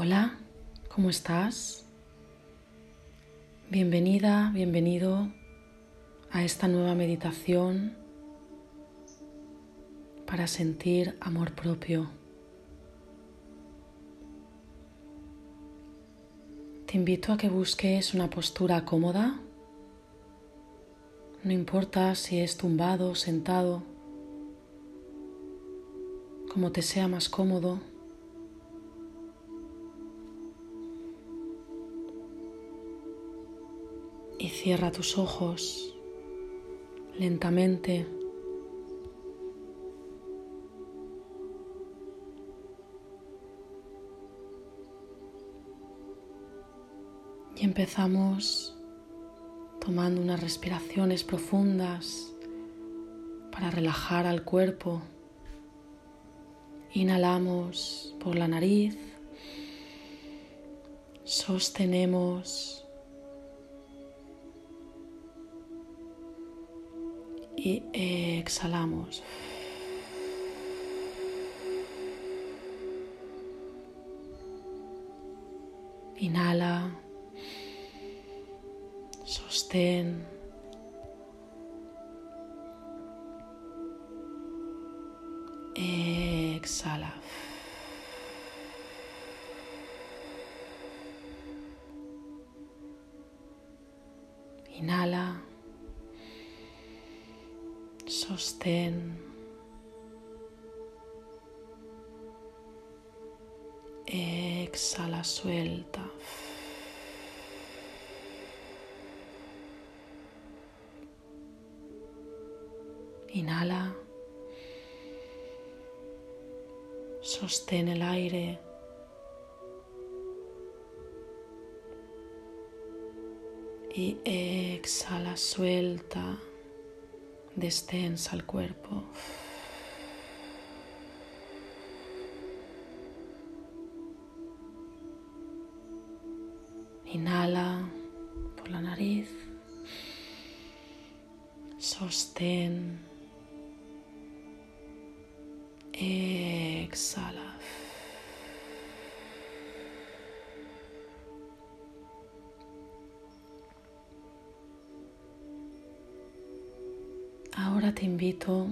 Hola, ¿cómo estás? Bienvenida, bienvenido a esta nueva meditación para sentir amor propio. Te invito a que busques una postura cómoda. No importa si es tumbado, sentado, como te sea más cómodo. Cierra tus ojos lentamente. Y empezamos tomando unas respiraciones profundas para relajar al cuerpo. Inhalamos por la nariz, sostenemos y exhalamos. Inhala, sostén. Exhala. Inhala. Sostén. Exhala, suelta. Inhala. Sostén el aire. Y exhala, suelta, destensa el cuerpo. Inhala por la nariz. Sostén. Exhala. Ahora te invito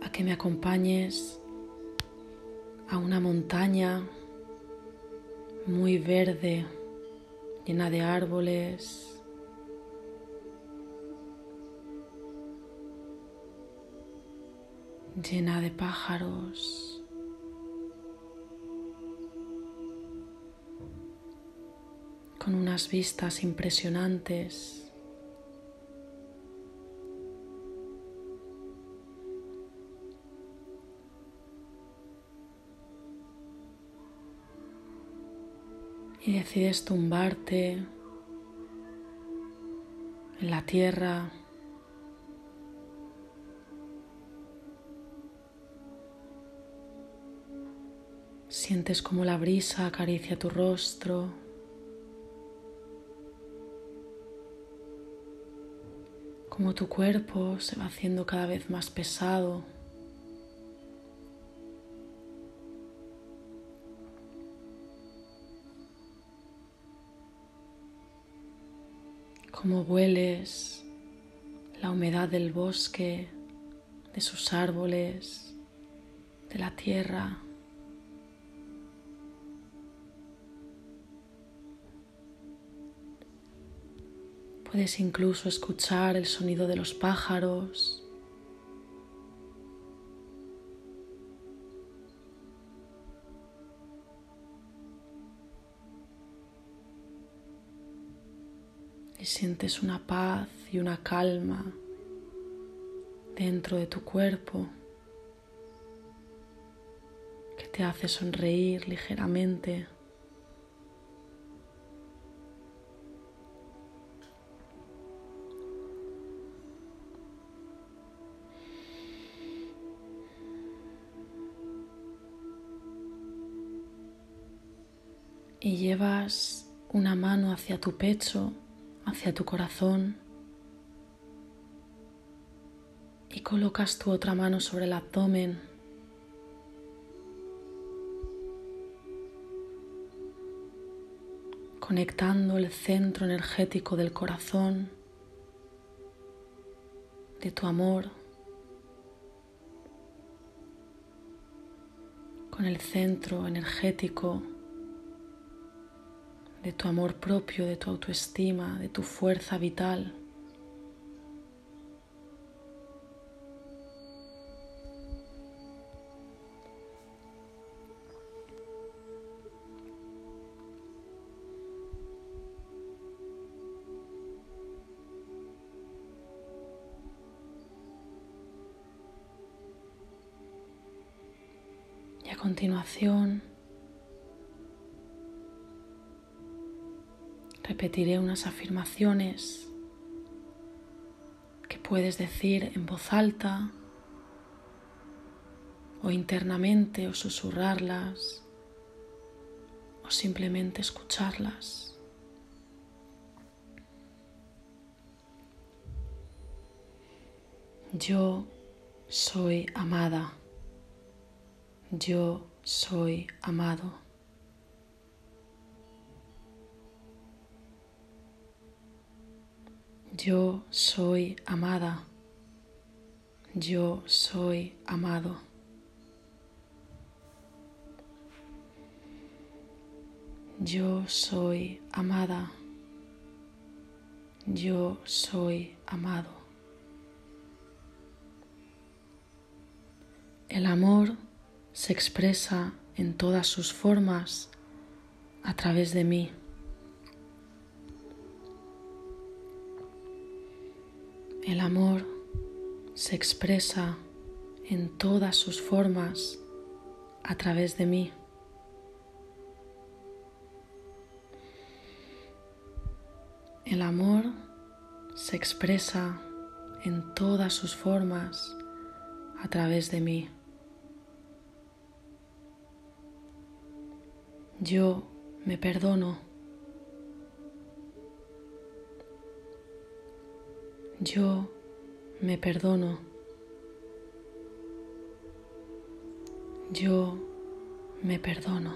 a que me acompañes a una montaña muy verde, llena de árboles, llena de pájaros. con unas vistas impresionantes. Y decides tumbarte en la tierra Sientes como la brisa acaricia tu rostro. Como tu cuerpo se va haciendo cada vez más pesado. Como hueles la humedad del bosque, de sus árboles, de la tierra. Puedes incluso escuchar el sonido de los pájaros. Y sientes una paz y una calma dentro de tu cuerpo que te hace sonreír ligeramente. y llevas una mano hacia tu pecho, hacia tu corazón y colocas tu otra mano sobre el abdomen. conectando el centro energético del corazón, de tu amor, con el centro energético de tu amor propio, de tu autoestima, de tu fuerza vital. Y a continuación repetiré unas afirmaciones que puedes decir en voz alta o internamente o susurrarlas o simplemente escucharlas. Yo soy amada. Yo soy amado. Yo soy amada. Yo soy amado. Yo soy amada. Yo soy amado. El amor se expresa en todas sus formas a través de mí. El amor se expresa en todas sus formas a través de mí. El amor se expresa en todas sus formas a través de mí. Yo me perdono. Yo me perdono. Yo me perdono.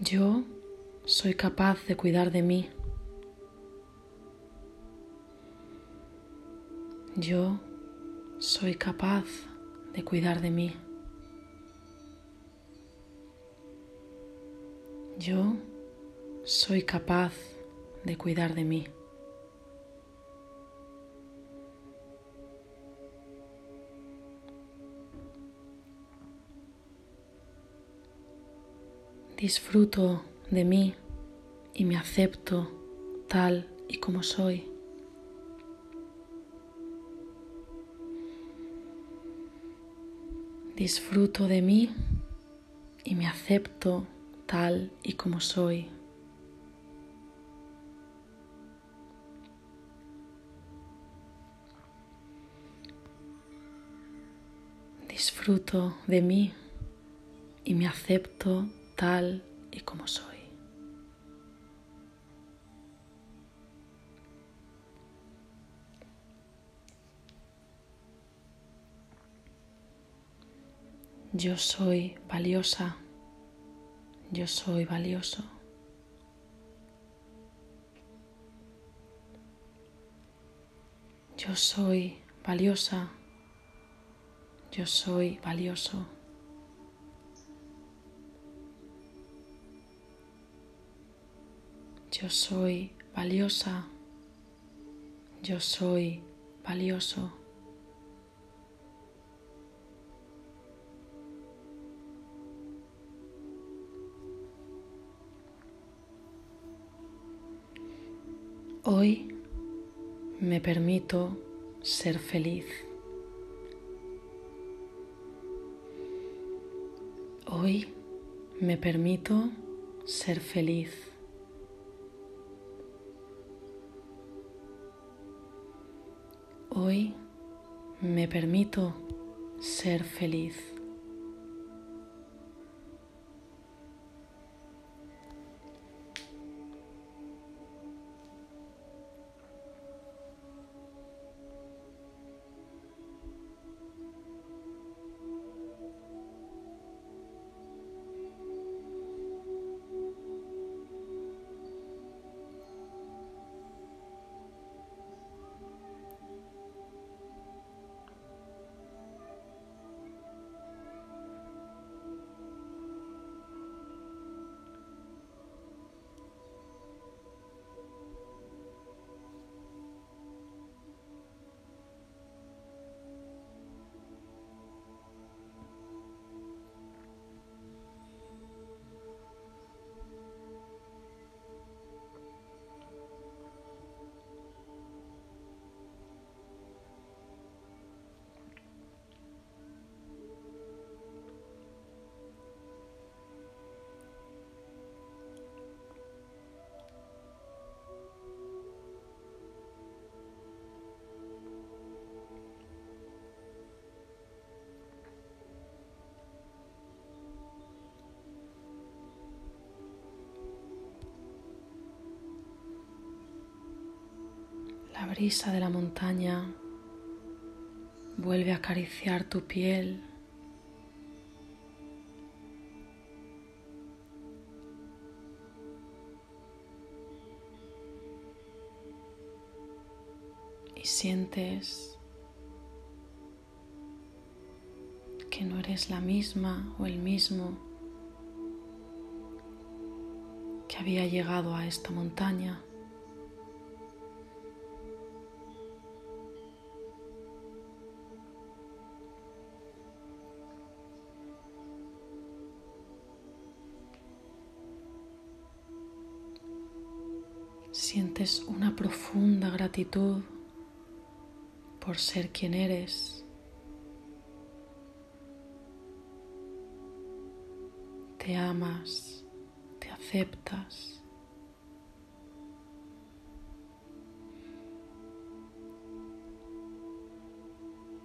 Yo soy capaz de cuidar de mí. Yo soy capaz de cuidar de mí. Yo soy capaz de cuidar de mí. Disfruto de mí y me acepto tal y como soy. Disfruto de mí y me acepto tal y como soy. Disfruto de mí y me acepto tal y como soy. Yo soy valiosa. Yo soy valioso. Yo soy valiosa. Yo soy valioso. Yo soy valiosa. Yo soy valioso. Hoy me permito ser feliz. Hoy me permito ser feliz. Hoy me permito ser feliz. Brisa de la montaña vuelve a acariciar tu piel. Y sientes que no eres la misma o el mismo que había llegado a esta montaña. Sientes una profunda gratitud por ser quien eres. Te amas, te aceptas.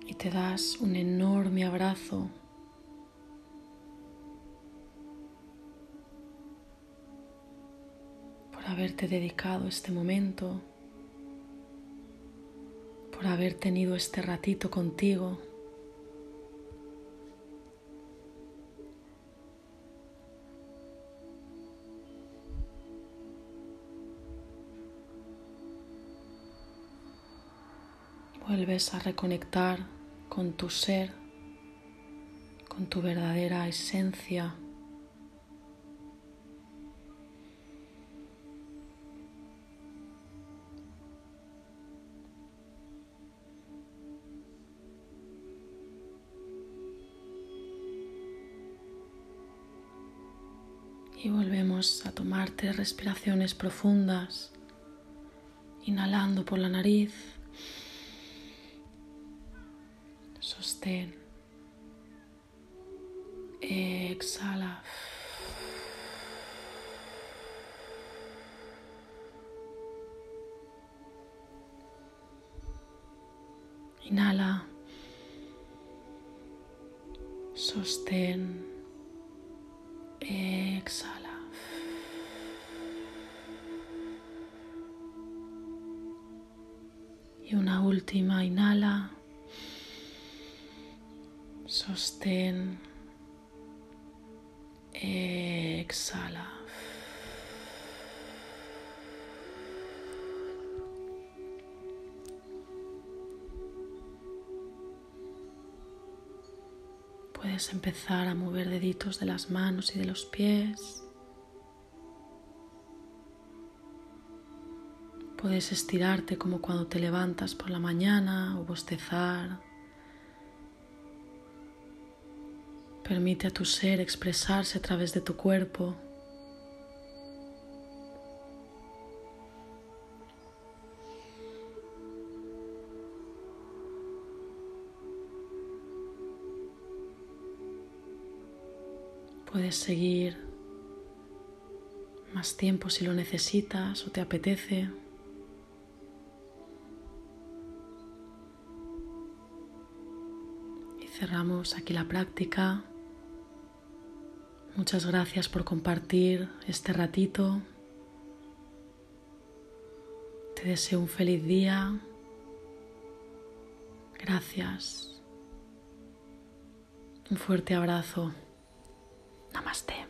Y te das un enorme abrazo haberte dedicado este momento, por haber tenido este ratito contigo. Vuelves a reconectar con tu ser, con tu verdadera esencia. Y volvemos a tomar tres respiraciones profundas, inhalando por la nariz, sostén, exhala. Inhala, sostén. Y una última, inhala. Sostén. Exhala. Puedes empezar a mover deditos de las manos y de los pies. Puedes estirarte como cuando te levantas por la mañana o bostezar. Permite a tu ser expresarse a través de tu cuerpo. Puedes seguir más tiempo si lo necesitas o te apetece. Cerramos aquí la práctica. Muchas gracias por compartir este ratito. Te deseo un feliz día. Gracias. Un fuerte abrazo. Namaste.